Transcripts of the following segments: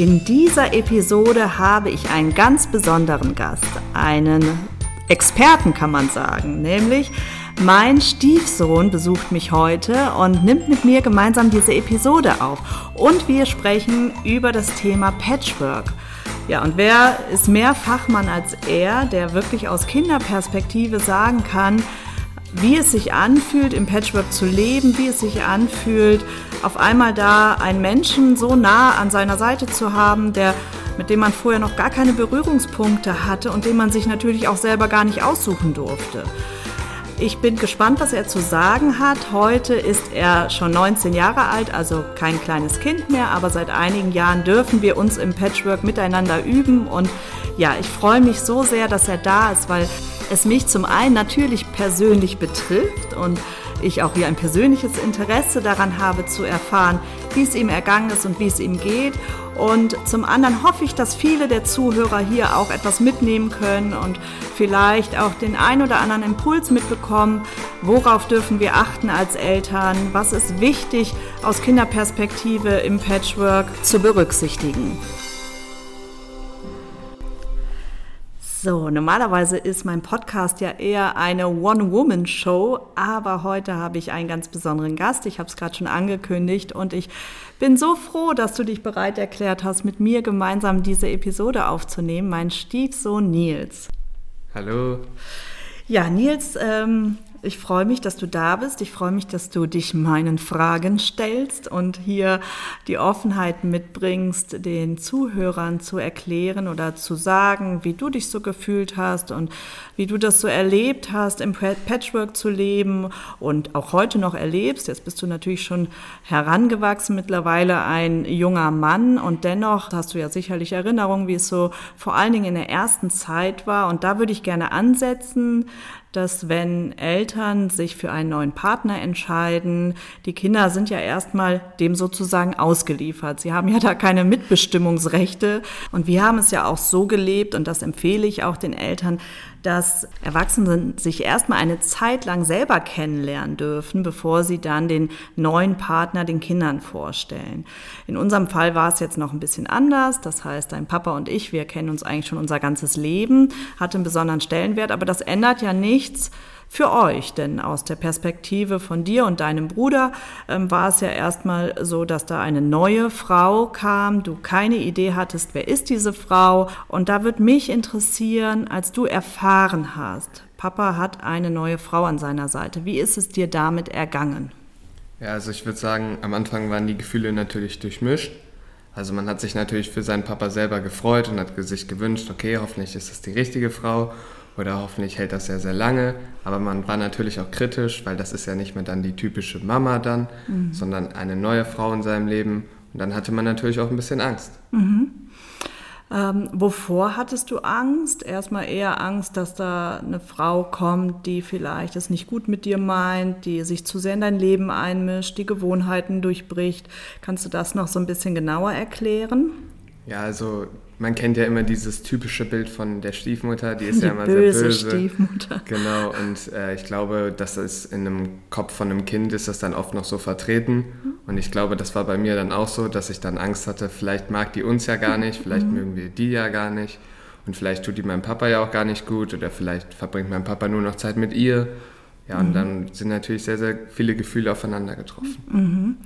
In dieser Episode habe ich einen ganz besonderen Gast, einen Experten kann man sagen, nämlich mein Stiefsohn besucht mich heute und nimmt mit mir gemeinsam diese Episode auf. Und wir sprechen über das Thema Patchwork. Ja, und wer ist mehr Fachmann als er, der wirklich aus Kinderperspektive sagen kann, wie es sich anfühlt, im Patchwork zu leben, wie es sich anfühlt, auf einmal da einen Menschen so nah an seiner Seite zu haben, der mit dem man vorher noch gar keine Berührungspunkte hatte und den man sich natürlich auch selber gar nicht aussuchen durfte. Ich bin gespannt, was er zu sagen hat. Heute ist er schon 19 Jahre alt, also kein kleines Kind mehr, aber seit einigen Jahren dürfen wir uns im Patchwork miteinander üben und ja, ich freue mich so sehr, dass er da ist, weil es mich zum einen natürlich persönlich betrifft und ich auch hier ein persönliches Interesse daran habe zu erfahren, wie es ihm ergangen ist und wie es ihm geht. Und zum anderen hoffe ich, dass viele der Zuhörer hier auch etwas mitnehmen können und vielleicht auch den ein oder anderen Impuls mitbekommen, worauf dürfen wir achten als Eltern, was ist wichtig aus Kinderperspektive im Patchwork zu berücksichtigen. So, normalerweise ist mein Podcast ja eher eine One-Woman-Show, aber heute habe ich einen ganz besonderen Gast. Ich habe es gerade schon angekündigt und ich bin so froh, dass du dich bereit erklärt hast, mit mir gemeinsam diese Episode aufzunehmen. Mein Stiefsohn Nils. Hallo. Ja, Nils ähm, ich freue mich, dass du da bist. Ich freue mich, dass du dich meinen Fragen stellst und hier die Offenheit mitbringst, den Zuhörern zu erklären oder zu sagen, wie du dich so gefühlt hast und wie du das so erlebt hast, im Patchwork zu leben und auch heute noch erlebst. Jetzt bist du natürlich schon herangewachsen, mittlerweile ein junger Mann und dennoch hast du ja sicherlich Erinnerungen, wie es so vor allen Dingen in der ersten Zeit war. Und da würde ich gerne ansetzen dass wenn Eltern sich für einen neuen Partner entscheiden, die Kinder sind ja erstmal dem sozusagen ausgeliefert. Sie haben ja da keine Mitbestimmungsrechte. Und wir haben es ja auch so gelebt, und das empfehle ich auch den Eltern, dass Erwachsene sich erstmal eine Zeit lang selber kennenlernen dürfen, bevor sie dann den neuen Partner den Kindern vorstellen. In unserem Fall war es jetzt noch ein bisschen anders. Das heißt, dein Papa und ich, wir kennen uns eigentlich schon unser ganzes Leben, hatte einen besonderen Stellenwert, aber das ändert ja nichts für euch? Denn aus der Perspektive von dir und deinem Bruder ähm, war es ja erstmal so, dass da eine neue Frau kam, du keine Idee hattest, wer ist diese Frau. Und da wird mich interessieren, als du erfahren hast, Papa hat eine neue Frau an seiner Seite. Wie ist es dir damit ergangen? Ja, also ich würde sagen, am Anfang waren die Gefühle natürlich durchmischt. Also man hat sich natürlich für seinen Papa selber gefreut und hat sich gewünscht, okay, hoffentlich ist es die richtige Frau oder hoffentlich hält das sehr, sehr lange. Aber man war natürlich auch kritisch, weil das ist ja nicht mehr dann die typische Mama dann, mhm. sondern eine neue Frau in seinem Leben. Und dann hatte man natürlich auch ein bisschen Angst. Mhm. Ähm, wovor hattest du Angst? Erstmal eher Angst, dass da eine Frau kommt, die vielleicht es nicht gut mit dir meint, die sich zu sehr in dein Leben einmischt, die Gewohnheiten durchbricht. Kannst du das noch so ein bisschen genauer erklären? Ja, also man kennt ja immer dieses typische Bild von der Stiefmutter, die ist die ja immer böse sehr böse. Stiefmutter. Genau, und äh, ich glaube, dass es in einem Kopf von einem Kind ist das dann oft noch so vertreten. Und ich glaube, das war bei mir dann auch so, dass ich dann Angst hatte, vielleicht mag die uns ja gar nicht, vielleicht mhm. mögen wir die ja gar nicht. Und vielleicht tut die meinem Papa ja auch gar nicht gut oder vielleicht verbringt mein Papa nur noch Zeit mit ihr. Ja, und mhm. dann sind natürlich sehr, sehr viele Gefühle aufeinander getroffen. Mhm.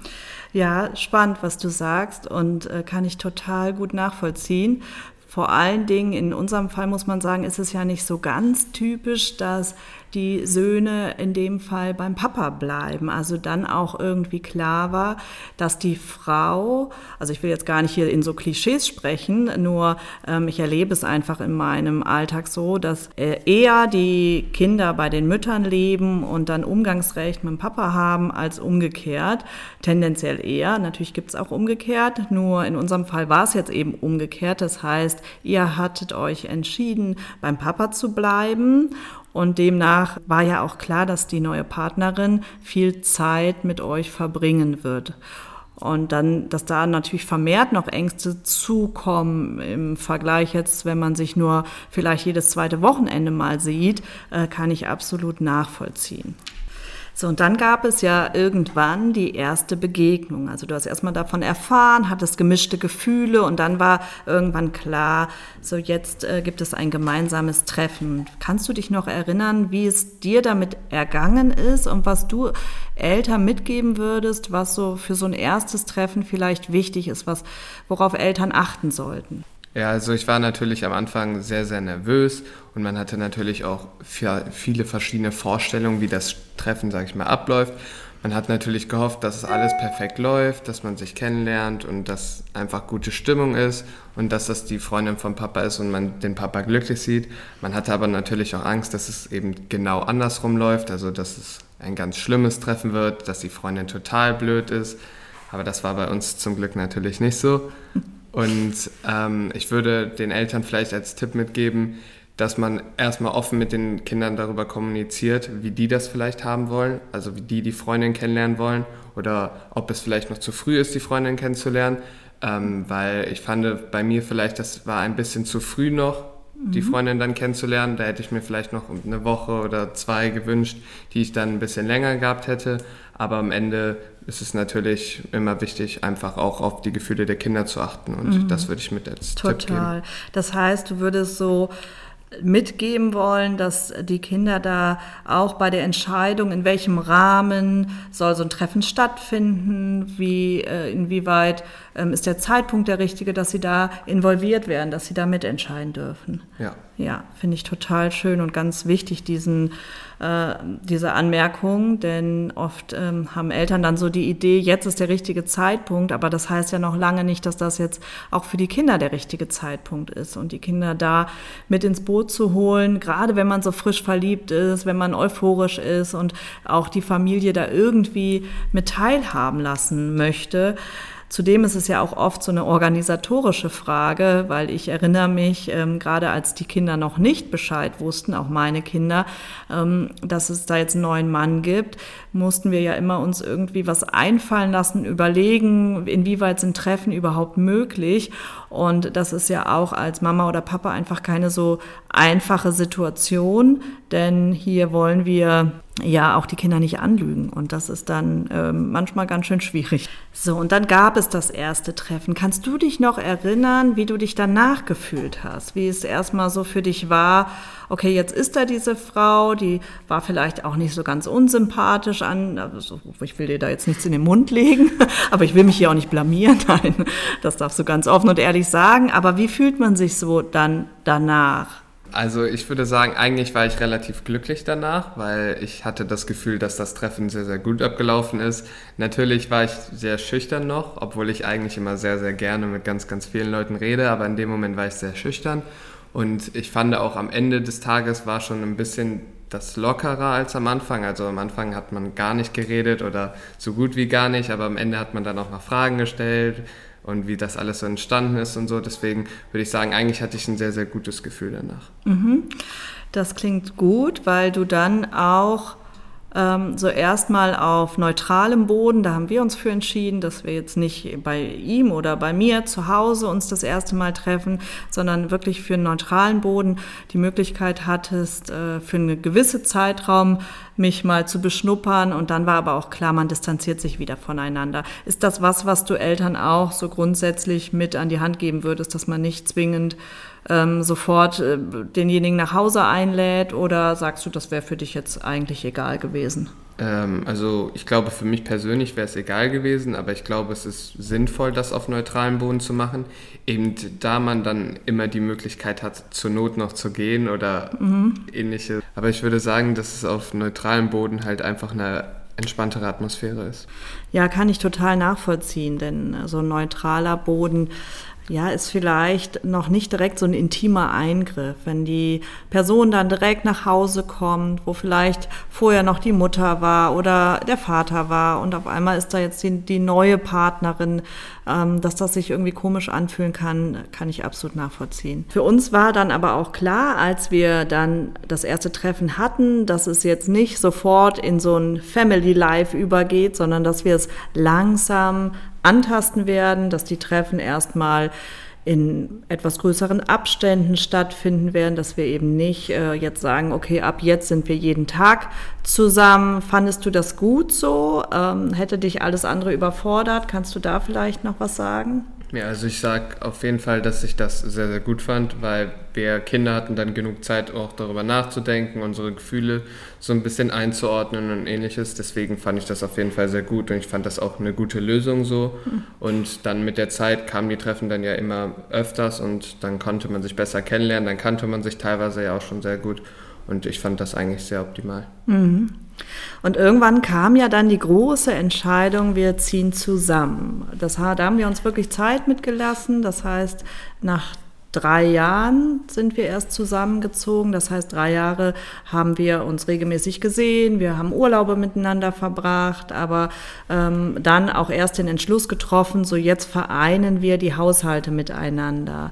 Ja, spannend, was du sagst und äh, kann ich total gut nachvollziehen. Vor allen Dingen in unserem Fall muss man sagen, ist es ja nicht so ganz typisch, dass die Söhne in dem Fall beim Papa bleiben. Also dann auch irgendwie klar war, dass die Frau, also ich will jetzt gar nicht hier in so Klischees sprechen, nur ähm, ich erlebe es einfach in meinem Alltag so, dass äh, eher die Kinder bei den Müttern leben und dann Umgangsrecht mit dem Papa haben als umgekehrt. Tendenziell eher. Natürlich gibt es auch umgekehrt, nur in unserem Fall war es jetzt eben umgekehrt. Das heißt, ihr hattet euch entschieden, beim Papa zu bleiben und demnach war ja auch klar, dass die neue Partnerin viel Zeit mit euch verbringen wird. Und dann, dass da natürlich vermehrt noch Ängste zukommen im Vergleich jetzt, wenn man sich nur vielleicht jedes zweite Wochenende mal sieht, äh, kann ich absolut nachvollziehen. So, und dann gab es ja irgendwann die erste Begegnung. Also du hast erstmal davon erfahren, hattest gemischte Gefühle und dann war irgendwann klar, so jetzt äh, gibt es ein gemeinsames Treffen. Kannst du dich noch erinnern, wie es dir damit ergangen ist und was du Eltern mitgeben würdest, was so für so ein erstes Treffen vielleicht wichtig ist, was, worauf Eltern achten sollten? Ja, also ich war natürlich am Anfang sehr, sehr nervös und man hatte natürlich auch viele verschiedene Vorstellungen, wie das Treffen, sage ich mal, abläuft. Man hat natürlich gehofft, dass es alles perfekt läuft, dass man sich kennenlernt und dass einfach gute Stimmung ist und dass das die Freundin vom Papa ist und man den Papa glücklich sieht. Man hatte aber natürlich auch Angst, dass es eben genau andersrum läuft, also dass es ein ganz schlimmes Treffen wird, dass die Freundin total blöd ist. Aber das war bei uns zum Glück natürlich nicht so. Und ähm, ich würde den Eltern vielleicht als Tipp mitgeben, dass man erstmal offen mit den Kindern darüber kommuniziert, wie die das vielleicht haben wollen, also wie die die Freundin kennenlernen wollen oder ob es vielleicht noch zu früh ist, die Freundin kennenzulernen, ähm, weil ich fand bei mir vielleicht, das war ein bisschen zu früh noch, die mhm. Freundin dann kennenzulernen. Da hätte ich mir vielleicht noch eine Woche oder zwei gewünscht, die ich dann ein bisschen länger gehabt hätte. Aber am Ende ist es natürlich immer wichtig, einfach auch auf die Gefühle der Kinder zu achten. Und mhm. das würde ich mit als Total. Tipp geben. Total. Das heißt, du würdest so mitgeben wollen, dass die Kinder da auch bei der Entscheidung, in welchem Rahmen soll so ein Treffen stattfinden, wie, äh, inwieweit ähm, ist der Zeitpunkt der richtige, dass sie da involviert werden, dass sie da mitentscheiden dürfen. Ja. Ja, finde ich total schön und ganz wichtig, diesen, äh, diese Anmerkung, denn oft ähm, haben Eltern dann so die Idee, jetzt ist der richtige Zeitpunkt, aber das heißt ja noch lange nicht, dass das jetzt auch für die Kinder der richtige Zeitpunkt ist und die Kinder da mit ins Boot zu holen, gerade wenn man so frisch verliebt ist, wenn man euphorisch ist und auch die Familie da irgendwie mit teilhaben lassen möchte. Zudem ist es ja auch oft so eine organisatorische Frage, weil ich erinnere mich, ähm, gerade als die Kinder noch nicht Bescheid wussten, auch meine Kinder, ähm, dass es da jetzt einen neuen Mann gibt, mussten wir ja immer uns irgendwie was einfallen lassen, überlegen, inwieweit sind Treffen überhaupt möglich. Und das ist ja auch als Mama oder Papa einfach keine so einfache Situation, denn hier wollen wir ja auch die Kinder nicht anlügen und das ist dann äh, manchmal ganz schön schwierig. So, und dann gab es das erste Treffen. Kannst du dich noch erinnern, wie du dich danach gefühlt hast? Wie es erstmal so für dich war, okay, jetzt ist da diese Frau, die war vielleicht auch nicht so ganz unsympathisch an, also ich will dir da jetzt nichts in den Mund legen, aber ich will mich hier auch nicht blamieren, nein, das darfst du ganz offen und ehrlich sagen, aber wie fühlt man sich so dann danach? Also ich würde sagen, eigentlich war ich relativ glücklich danach, weil ich hatte das Gefühl, dass das Treffen sehr, sehr gut abgelaufen ist. Natürlich war ich sehr schüchtern noch, obwohl ich eigentlich immer sehr, sehr gerne mit ganz, ganz vielen Leuten rede, aber in dem Moment war ich sehr schüchtern. Und ich fand auch am Ende des Tages war schon ein bisschen das lockerer als am Anfang. Also am Anfang hat man gar nicht geredet oder so gut wie gar nicht, aber am Ende hat man dann auch mal Fragen gestellt und wie das alles so entstanden ist und so. Deswegen würde ich sagen, eigentlich hatte ich ein sehr, sehr gutes Gefühl danach. Mhm. Das klingt gut, weil du dann auch ähm, so erstmal auf neutralem Boden. Da haben wir uns für entschieden, dass wir jetzt nicht bei ihm oder bei mir zu Hause uns das erste Mal treffen, sondern wirklich für einen neutralen Boden die Möglichkeit hattest, äh, für einen gewissen Zeitraum mich mal zu beschnuppern. Und dann war aber auch klar, man distanziert sich wieder voneinander. Ist das was, was du Eltern auch so grundsätzlich mit an die Hand geben würdest, dass man nicht zwingend ähm, sofort äh, denjenigen nach Hause einlädt oder sagst du, das wäre für dich jetzt eigentlich egal gewesen? Ähm, also ich glaube, für mich persönlich wäre es egal gewesen, aber ich glaube, es ist sinnvoll, das auf neutralem Boden zu machen. Eben da man dann immer die Möglichkeit hat, zur Not noch zu gehen oder mhm. ähnliches. Aber ich würde sagen, dass es auf neutralem Boden halt einfach eine entspanntere Atmosphäre ist. Ja, kann ich total nachvollziehen, denn so ein neutraler Boden ja, ist vielleicht noch nicht direkt so ein intimer Eingriff, wenn die Person dann direkt nach Hause kommt, wo vielleicht vorher noch die Mutter war oder der Vater war und auf einmal ist da jetzt die, die neue Partnerin, dass das sich irgendwie komisch anfühlen kann, kann ich absolut nachvollziehen. Für uns war dann aber auch klar, als wir dann das erste Treffen hatten, dass es jetzt nicht sofort in so ein Family Life übergeht, sondern dass wir es langsam antasten werden, dass die Treffen erstmal in etwas größeren Abständen stattfinden werden, dass wir eben nicht äh, jetzt sagen, okay, ab jetzt sind wir jeden Tag zusammen. Fandest du das gut so? Ähm, hätte dich alles andere überfordert? Kannst du da vielleicht noch was sagen? Ja, also ich sage auf jeden Fall, dass ich das sehr, sehr gut fand, weil wir Kinder hatten dann genug Zeit, auch darüber nachzudenken, unsere Gefühle so ein bisschen einzuordnen und ähnliches. Deswegen fand ich das auf jeden Fall sehr gut und ich fand das auch eine gute Lösung so. Und dann mit der Zeit kamen die Treffen dann ja immer öfters und dann konnte man sich besser kennenlernen, dann kannte man sich teilweise ja auch schon sehr gut und ich fand das eigentlich sehr optimal. Mhm. Und irgendwann kam ja dann die große Entscheidung, wir ziehen zusammen. Das, da haben wir uns wirklich Zeit mitgelassen. Das heißt, nach drei Jahren sind wir erst zusammengezogen. Das heißt, drei Jahre haben wir uns regelmäßig gesehen, wir haben Urlaube miteinander verbracht, aber ähm, dann auch erst den Entschluss getroffen, so jetzt vereinen wir die Haushalte miteinander.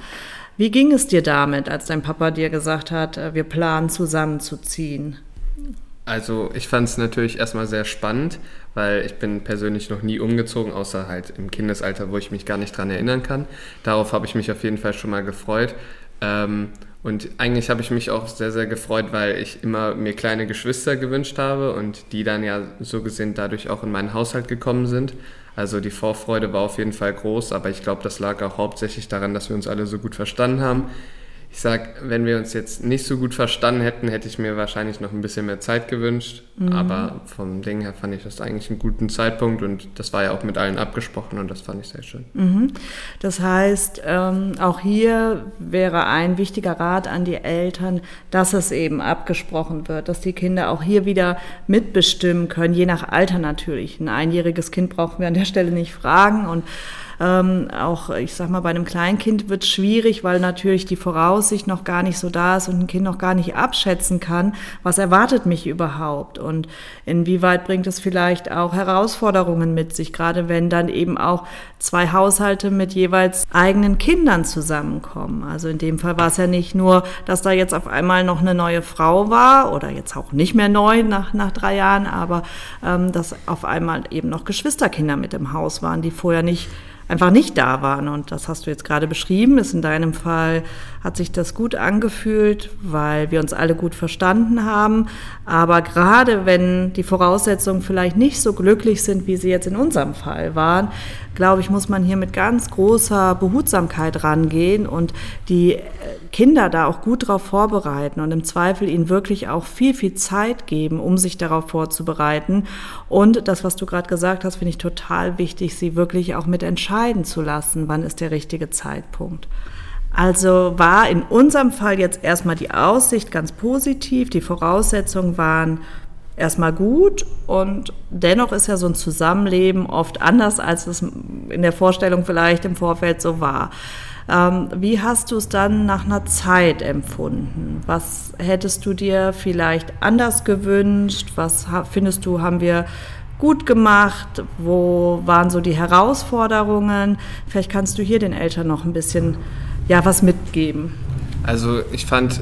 Wie ging es dir damit, als dein Papa dir gesagt hat, äh, wir planen zusammenzuziehen? Also ich fand es natürlich erstmal sehr spannend, weil ich bin persönlich noch nie umgezogen, außer halt im Kindesalter, wo ich mich gar nicht dran erinnern kann. Darauf habe ich mich auf jeden Fall schon mal gefreut. Ähm, und eigentlich habe ich mich auch sehr, sehr gefreut, weil ich immer mir kleine Geschwister gewünscht habe und die dann ja so gesehen dadurch auch in meinen Haushalt gekommen sind. Also die Vorfreude war auf jeden Fall groß, aber ich glaube, das lag auch hauptsächlich daran, dass wir uns alle so gut verstanden haben ich sag, wenn wir uns jetzt nicht so gut verstanden hätten, hätte ich mir wahrscheinlich noch ein bisschen mehr Zeit gewünscht. Mhm. Aber vom Ding her fand ich das eigentlich einen guten Zeitpunkt und das war ja auch mit allen abgesprochen und das fand ich sehr schön. Mhm. Das heißt, ähm, auch hier wäre ein wichtiger Rat an die Eltern, dass es eben abgesprochen wird, dass die Kinder auch hier wieder mitbestimmen können, je nach Alter natürlich. Ein einjähriges Kind brauchen wir an der Stelle nicht fragen und ähm, auch, ich sag mal, bei einem Kleinkind wird es schwierig, weil natürlich die Voraussicht noch gar nicht so da ist und ein Kind noch gar nicht abschätzen kann, was erwartet mich überhaupt und inwieweit bringt es vielleicht auch Herausforderungen mit sich, gerade wenn dann eben auch zwei Haushalte mit jeweils eigenen Kindern zusammenkommen. Also in dem Fall war es ja nicht nur, dass da jetzt auf einmal noch eine neue Frau war oder jetzt auch nicht mehr neu nach, nach drei Jahren, aber ähm, dass auf einmal eben noch Geschwisterkinder mit im Haus waren, die vorher nicht einfach nicht da waren. Und das hast du jetzt gerade beschrieben. Ist in deinem Fall hat sich das gut angefühlt, weil wir uns alle gut verstanden haben. Aber gerade wenn die Voraussetzungen vielleicht nicht so glücklich sind, wie sie jetzt in unserem Fall waren, glaube ich, muss man hier mit ganz großer Behutsamkeit rangehen und die Kinder da auch gut darauf vorbereiten und im Zweifel ihnen wirklich auch viel, viel Zeit geben, um sich darauf vorzubereiten. Und das, was du gerade gesagt hast, finde ich total wichtig, sie wirklich auch mit entscheiden zu lassen, wann ist der richtige Zeitpunkt. Also war in unserem Fall jetzt erstmal die Aussicht ganz positiv, die Voraussetzungen waren erstmal gut und dennoch ist ja so ein Zusammenleben oft anders, als es in der Vorstellung vielleicht im Vorfeld so war. Ähm, wie hast du es dann nach einer Zeit empfunden? Was hättest du dir vielleicht anders gewünscht? Was findest du, haben wir gut gemacht? Wo waren so die Herausforderungen? Vielleicht kannst du hier den Eltern noch ein bisschen ja, was mitgeben. Also ich fand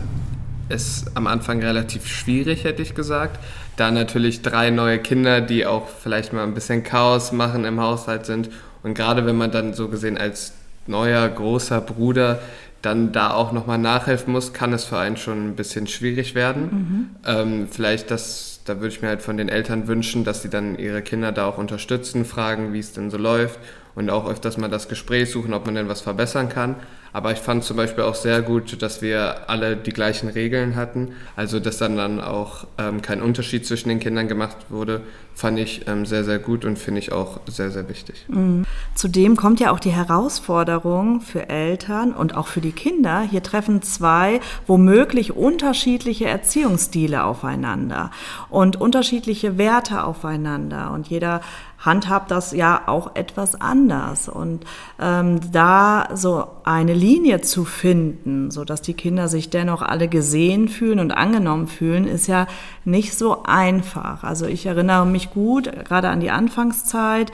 es am Anfang relativ schwierig, hätte ich gesagt. Da natürlich drei neue Kinder, die auch vielleicht mal ein bisschen Chaos machen im Haushalt sind. Und gerade wenn man dann so gesehen als neuer, großer Bruder dann da auch nochmal nachhelfen muss, kann es für einen schon ein bisschen schwierig werden. Mhm. Ähm, vielleicht das, da würde ich mir halt von den Eltern wünschen, dass sie dann ihre Kinder da auch unterstützen, fragen, wie es denn so läuft und auch öfters mal das Gespräch suchen, ob man denn was verbessern kann. Aber ich fand zum Beispiel auch sehr gut, dass wir alle die gleichen Regeln hatten. Also, dass dann, dann auch ähm, kein Unterschied zwischen den Kindern gemacht wurde, fand ich ähm, sehr, sehr gut und finde ich auch sehr, sehr wichtig. Mhm. Zudem kommt ja auch die Herausforderung für Eltern und auch für die Kinder. Hier treffen zwei womöglich unterschiedliche Erziehungsstile aufeinander und unterschiedliche Werte aufeinander. Und jeder handhabt das ja auch etwas anders. Und ähm, da so eine Linie zu finden, so dass die Kinder sich dennoch alle gesehen fühlen und angenommen fühlen, ist ja nicht so einfach. Also ich erinnere mich gut, gerade an die Anfangszeit.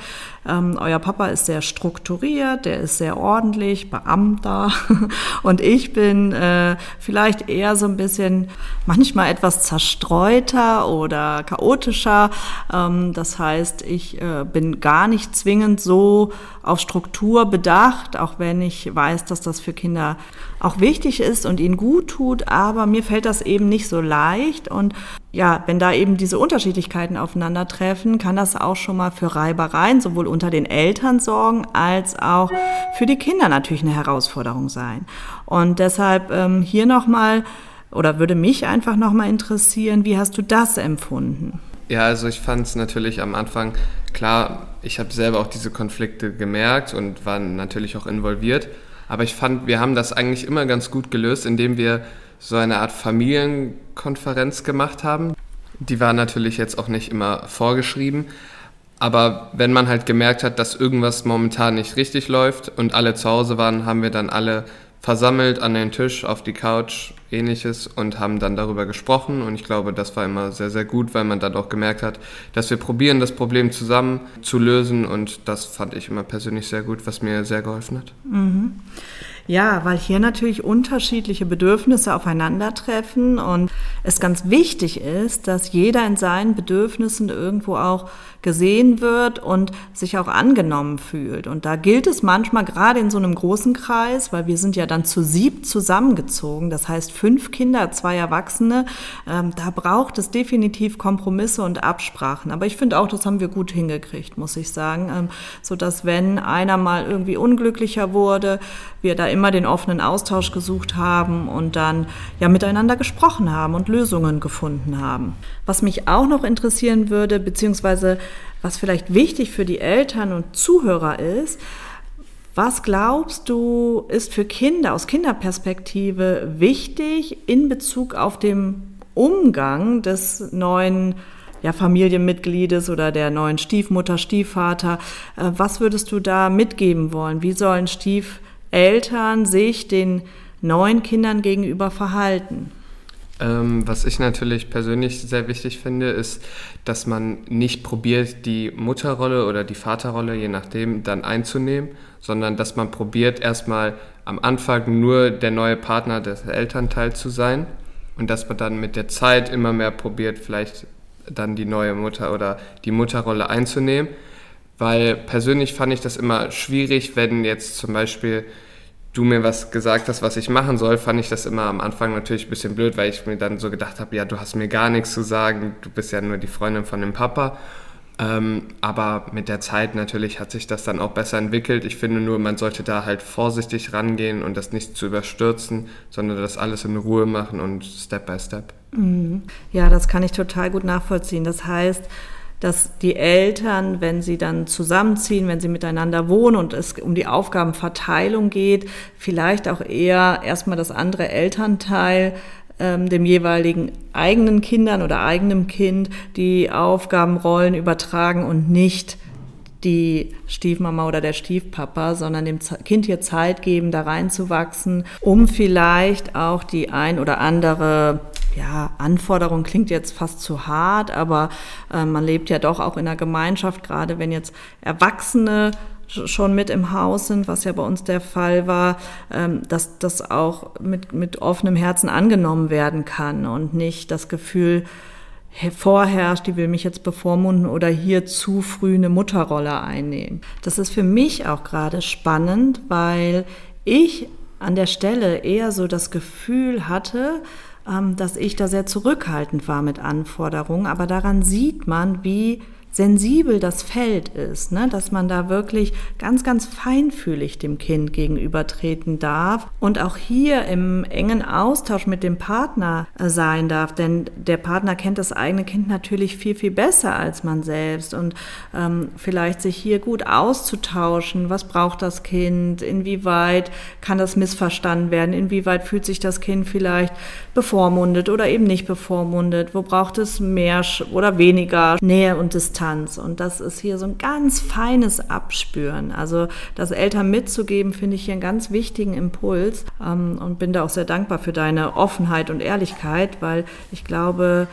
Ähm, euer Papa ist sehr strukturiert, der ist sehr ordentlich, Beamter. Und ich bin äh, vielleicht eher so ein bisschen, manchmal etwas zerstreuter oder chaotischer. Ähm, das heißt, ich äh, bin gar nicht zwingend so auf Struktur bedacht, auch wenn ich weiß, dass das für Kinder auch wichtig ist und ihnen gut tut. Aber mir fällt das eben nicht so leicht. Und ja, wenn da eben diese Unterschiedlichkeiten aufeinandertreffen, kann das auch schon mal für Reibereien sowohl unter den Eltern sorgen als auch für die Kinder natürlich eine Herausforderung sein. Und deshalb ähm, hier nochmal oder würde mich einfach nochmal interessieren, wie hast du das empfunden? Ja, also ich fand es natürlich am Anfang klar, ich habe selber auch diese Konflikte gemerkt und war natürlich auch involviert. Aber ich fand, wir haben das eigentlich immer ganz gut gelöst, indem wir so eine Art Familienkonferenz gemacht haben. Die war natürlich jetzt auch nicht immer vorgeschrieben, aber wenn man halt gemerkt hat, dass irgendwas momentan nicht richtig läuft und alle zu Hause waren, haben wir dann alle versammelt an den Tisch, auf die Couch, ähnliches und haben dann darüber gesprochen. Und ich glaube, das war immer sehr, sehr gut, weil man dann auch gemerkt hat, dass wir probieren, das Problem zusammen zu lösen. Und das fand ich immer persönlich sehr gut, was mir sehr geholfen hat. Mhm. Ja, weil hier natürlich unterschiedliche Bedürfnisse aufeinandertreffen und es ganz wichtig ist, dass jeder in seinen Bedürfnissen irgendwo auch gesehen wird und sich auch angenommen fühlt. Und da gilt es manchmal gerade in so einem großen Kreis, weil wir sind ja dann zu sieb zusammengezogen, das heißt fünf Kinder, zwei Erwachsene, ähm, da braucht es definitiv Kompromisse und Absprachen. Aber ich finde auch, das haben wir gut hingekriegt, muss ich sagen, ähm, so dass wenn einer mal irgendwie unglücklicher wurde, wir da immer den offenen Austausch gesucht haben und dann ja miteinander gesprochen haben und Lösungen gefunden haben. Was mich auch noch interessieren würde, beziehungsweise was vielleicht wichtig für die Eltern und Zuhörer ist, was glaubst du, ist für Kinder aus Kinderperspektive wichtig in Bezug auf den Umgang des neuen ja, Familienmitgliedes oder der neuen Stiefmutter, Stiefvater? Äh, was würdest du da mitgeben wollen? Wie sollen Stief Eltern sich den neuen Kindern gegenüber verhalten? Ähm, was ich natürlich persönlich sehr wichtig finde, ist, dass man nicht probiert, die Mutterrolle oder die Vaterrolle, je nachdem, dann einzunehmen, sondern dass man probiert, erstmal am Anfang nur der neue Partner des Elternteils zu sein und dass man dann mit der Zeit immer mehr probiert, vielleicht dann die neue Mutter oder die Mutterrolle einzunehmen. Weil persönlich fand ich das immer schwierig, wenn jetzt zum Beispiel du mir was gesagt hast, was ich machen soll, fand ich das immer am Anfang natürlich ein bisschen blöd, weil ich mir dann so gedacht habe, ja, du hast mir gar nichts zu sagen, du bist ja nur die Freundin von dem Papa. Ähm, aber mit der Zeit natürlich hat sich das dann auch besser entwickelt. Ich finde nur, man sollte da halt vorsichtig rangehen und das nicht zu überstürzen, sondern das alles in Ruhe machen und Step by Step. Mhm. Ja, das kann ich total gut nachvollziehen. Das heißt, dass die Eltern, wenn sie dann zusammenziehen, wenn sie miteinander wohnen und es um die Aufgabenverteilung geht, vielleicht auch eher erstmal das andere Elternteil ähm, dem jeweiligen eigenen Kindern oder eigenem Kind die Aufgabenrollen übertragen und nicht die Stiefmama oder der Stiefpapa, sondern dem Kind hier Zeit geben, da reinzuwachsen, um vielleicht auch die ein oder andere ja, Anforderung klingt jetzt fast zu hart, aber äh, man lebt ja doch auch in einer Gemeinschaft, gerade wenn jetzt Erwachsene schon mit im Haus sind, was ja bei uns der Fall war, ähm, dass das auch mit, mit offenem Herzen angenommen werden kann und nicht das Gefühl vorherrscht, die will mich jetzt bevormunden oder hier zu früh eine Mutterrolle einnehmen. Das ist für mich auch gerade spannend, weil ich an der Stelle eher so das Gefühl hatte, dass ich da sehr zurückhaltend war mit Anforderungen. Aber daran sieht man, wie sensibel das Feld ist, ne? dass man da wirklich ganz, ganz feinfühlig dem Kind gegenübertreten darf und auch hier im engen Austausch mit dem Partner äh, sein darf, denn der Partner kennt das eigene Kind natürlich viel, viel besser als man selbst. Und ähm, vielleicht sich hier gut auszutauschen, was braucht das Kind, inwieweit kann das missverstanden werden, inwieweit fühlt sich das Kind vielleicht bevormundet oder eben nicht bevormundet, wo braucht es mehr oder weniger Nähe und Distanz und das ist hier so ein ganz feines Abspüren, also das Eltern mitzugeben, finde ich hier einen ganz wichtigen Impuls. Ähm, und bin da auch sehr dankbar für deine Offenheit und Ehrlichkeit, weil ich glaube,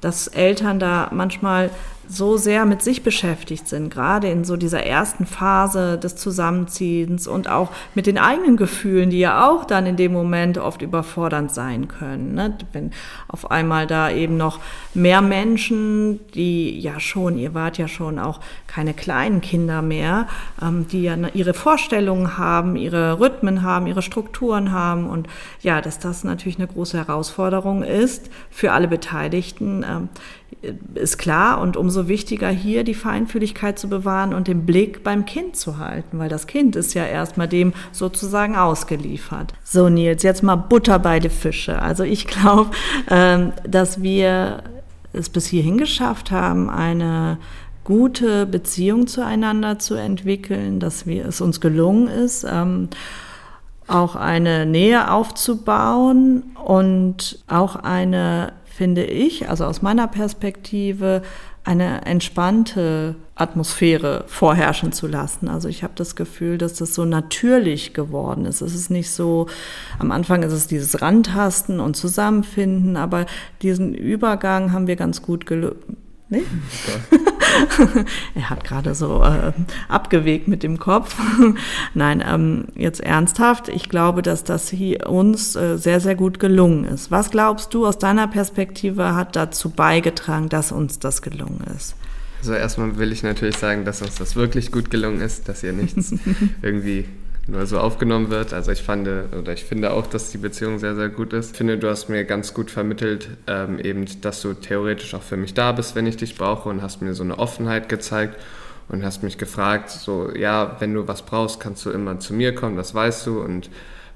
dass Eltern da manchmal so sehr mit sich beschäftigt sind, gerade in so dieser ersten Phase des Zusammenziehens und auch mit den eigenen Gefühlen, die ja auch dann in dem Moment oft überfordernd sein können. Ne? Wenn auf einmal da eben noch mehr Menschen, die ja schon, ihr wart ja schon auch keine kleinen Kinder mehr, ähm, die ja ihre Vorstellungen haben, ihre Rhythmen haben, ihre Strukturen haben und ja, dass das natürlich eine große Herausforderung ist für alle Beteiligten. Ähm, ist klar und umso wichtiger hier die Feinfühligkeit zu bewahren und den Blick beim Kind zu halten, weil das Kind ist ja erstmal dem sozusagen ausgeliefert. So Nils, jetzt mal Butter bei die Fische. Also ich glaube, ähm, dass wir es bis hierhin geschafft haben, eine gute Beziehung zueinander zu entwickeln, dass wir, es uns gelungen ist, ähm, auch eine Nähe aufzubauen und auch eine finde ich, also aus meiner Perspektive, eine entspannte Atmosphäre vorherrschen zu lassen. Also ich habe das Gefühl, dass das so natürlich geworden ist. Es ist nicht so, am Anfang ist es dieses Randtasten und Zusammenfinden, aber diesen Übergang haben wir ganz gut gelöst Nee? er hat gerade so äh, abgewegt mit dem Kopf. Nein, ähm, jetzt ernsthaft. Ich glaube, dass das hier uns äh, sehr, sehr gut gelungen ist. Was glaubst du aus deiner Perspektive hat dazu beigetragen, dass uns das gelungen ist? Also erstmal will ich natürlich sagen, dass uns das wirklich gut gelungen ist, dass ihr nichts irgendwie nur so aufgenommen wird. Also ich fand oder ich finde auch, dass die Beziehung sehr, sehr gut ist. Ich finde, du hast mir ganz gut vermittelt, ähm, eben, dass du theoretisch auch für mich da bist, wenn ich dich brauche und hast mir so eine Offenheit gezeigt und hast mich gefragt, so, ja, wenn du was brauchst, kannst du immer zu mir kommen, das weißt du und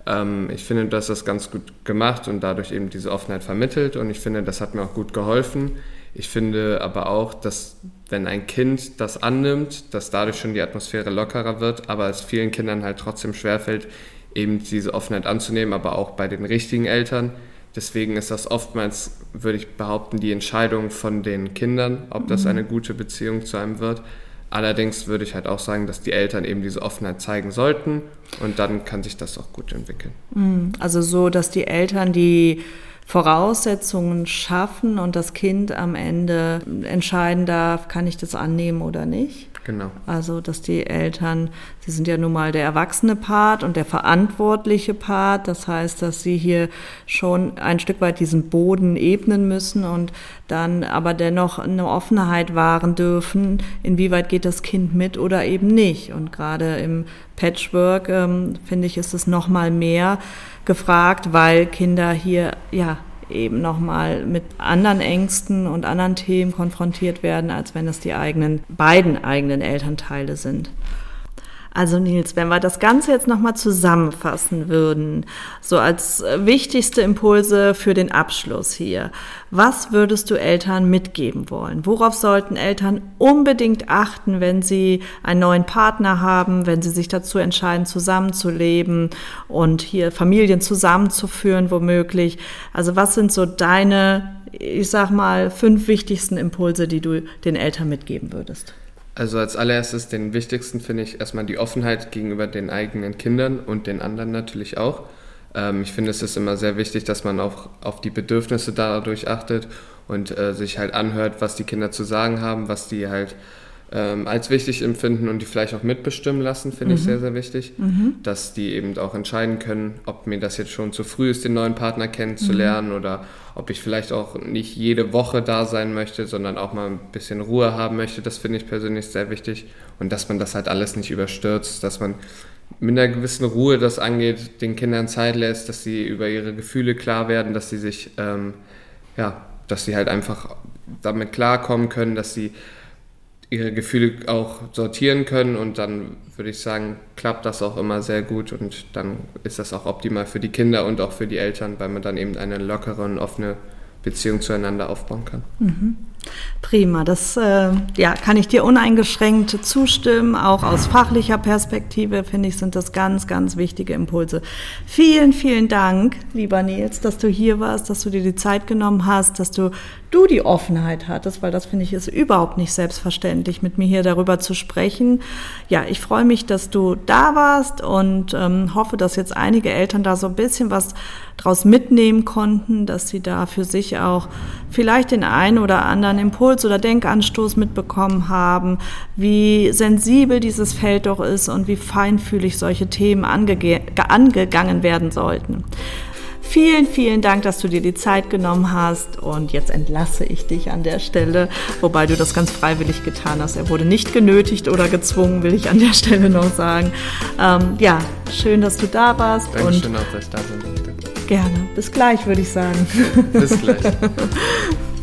ähm, ich finde, du hast das ganz gut gemacht und dadurch eben diese Offenheit vermittelt und ich finde, das hat mir auch gut geholfen. Ich finde aber auch, dass wenn ein Kind das annimmt, dass dadurch schon die Atmosphäre lockerer wird, aber es vielen Kindern halt trotzdem schwerfällt, eben diese Offenheit anzunehmen, aber auch bei den richtigen Eltern. Deswegen ist das oftmals, würde ich behaupten, die Entscheidung von den Kindern, ob das mhm. eine gute Beziehung zu einem wird. Allerdings würde ich halt auch sagen, dass die Eltern eben diese Offenheit zeigen sollten und dann kann sich das auch gut entwickeln. Mhm. Also so, dass die Eltern die Voraussetzungen schaffen und das Kind am Ende entscheiden darf, kann ich das annehmen oder nicht. Genau. Also, dass die Eltern, sie sind ja nun mal der erwachsene Part und der verantwortliche Part. Das heißt, dass sie hier schon ein Stück weit diesen Boden ebnen müssen und dann aber dennoch eine Offenheit wahren dürfen, inwieweit geht das Kind mit oder eben nicht. Und gerade im Patchwork, ähm, finde ich, ist es noch mal mehr gefragt, weil Kinder hier ja eben nochmal mit anderen Ängsten und anderen Themen konfrontiert werden, als wenn es die eigenen, beiden eigenen Elternteile sind. Also Nils, wenn wir das Ganze jetzt nochmal zusammenfassen würden, so als wichtigste Impulse für den Abschluss hier, was würdest du Eltern mitgeben wollen? Worauf sollten Eltern unbedingt achten, wenn sie einen neuen Partner haben, wenn sie sich dazu entscheiden, zusammenzuleben und hier Familien zusammenzuführen, womöglich? Also was sind so deine, ich sag mal, fünf wichtigsten Impulse, die du den Eltern mitgeben würdest? Also als allererstes den wichtigsten finde ich erstmal die Offenheit gegenüber den eigenen Kindern und den anderen natürlich auch. Ähm, ich finde es ist immer sehr wichtig, dass man auch auf die Bedürfnisse dadurch achtet und äh, sich halt anhört, was die Kinder zu sagen haben, was die halt ähm, als wichtig empfinden und die vielleicht auch mitbestimmen lassen, finde mhm. ich sehr, sehr wichtig. Mhm. Dass die eben auch entscheiden können, ob mir das jetzt schon zu früh ist, den neuen Partner kennenzulernen mhm. oder ob ich vielleicht auch nicht jede Woche da sein möchte, sondern auch mal ein bisschen Ruhe haben möchte. Das finde ich persönlich sehr wichtig. Und dass man das halt alles nicht überstürzt, dass man mit einer gewissen Ruhe das angeht, den Kindern Zeit lässt, dass sie über ihre Gefühle klar werden, dass sie sich, ähm, ja, dass sie halt einfach damit klarkommen können, dass sie ihre Gefühle auch sortieren können und dann würde ich sagen, klappt das auch immer sehr gut und dann ist das auch optimal für die Kinder und auch für die Eltern, weil man dann eben eine lockere und offene Beziehung zueinander aufbauen kann. Mhm. Prima, das äh, ja, kann ich dir uneingeschränkt zustimmen. Auch aus fachlicher Perspektive finde ich, sind das ganz, ganz wichtige Impulse. Vielen, vielen Dank, lieber Nils, dass du hier warst, dass du dir die Zeit genommen hast, dass du du die Offenheit hattest, weil das finde ich ist überhaupt nicht selbstverständlich, mit mir hier darüber zu sprechen. Ja, ich freue mich, dass du da warst und ähm, hoffe, dass jetzt einige Eltern da so ein bisschen was draus mitnehmen konnten, dass sie da für sich auch vielleicht den einen oder anderen Impuls oder Denkanstoß mitbekommen haben, wie sensibel dieses Feld doch ist und wie feinfühlig solche Themen angegangen werden sollten. Vielen, vielen Dank, dass du dir die Zeit genommen hast und jetzt entlasse ich dich an der Stelle, wobei du das ganz freiwillig getan hast. Er wurde nicht genötigt oder gezwungen, will ich an der Stelle noch sagen. Ähm, ja, schön, dass du da warst. Dankeschön und auch, dass ich da sein durfte. Gerne. Bis gleich, würde ich sagen. Bis gleich.